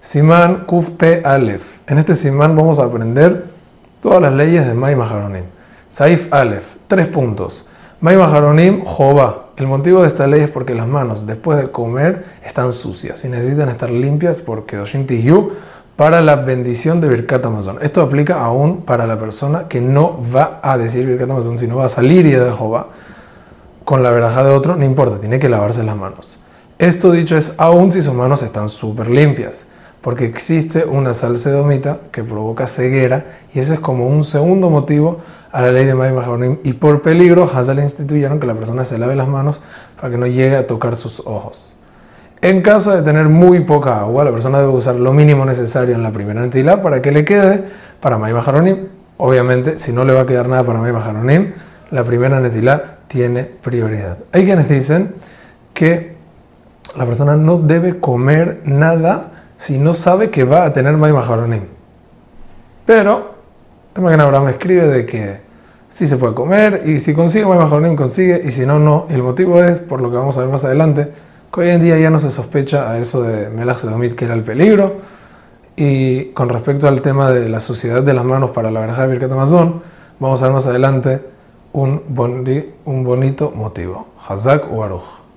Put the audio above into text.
Simán Kuf Aleph. En este Simán vamos a aprender todas las leyes de May Maharonim. Saif Aleph, tres puntos. May Maharonim Jova. El motivo de esta ley es porque las manos después de comer están sucias y necesitan estar limpias porque Doshin Yu para la bendición de Birkat Amazon. Esto aplica aún para la persona que no va a decir Birkat Amazon, sino va a salir y de Jehová con la veraja de otro, no importa, tiene que lavarse las manos. Esto dicho es aún si sus manos están súper limpias porque existe una salcedomita que provoca ceguera y ese es como un segundo motivo a la ley de May Maharonim y por peligro Hazal instituyeron que la persona se lave las manos para que no llegue a tocar sus ojos. En caso de tener muy poca agua, la persona debe usar lo mínimo necesario en la primera entidad para que le quede para May Maharonim. Obviamente, si no le va a quedar nada para May Maharonim, la primera netilá tiene prioridad. Hay quienes dicen que la persona no debe comer nada si no sabe que va a tener May Maharonim. Pero, que Abraham escribe de que sí se puede comer y si consigue May Maharonim consigue y si no, no. Y el motivo es, por lo que vamos a ver más adelante, que hoy en día ya no se sospecha a eso de Melach Sedomit que era el peligro. Y con respecto al tema de la suciedad de las manos para la verja de Birkat Amazon, vamos a ver más adelante un, un bonito motivo. Hazak o Aruj.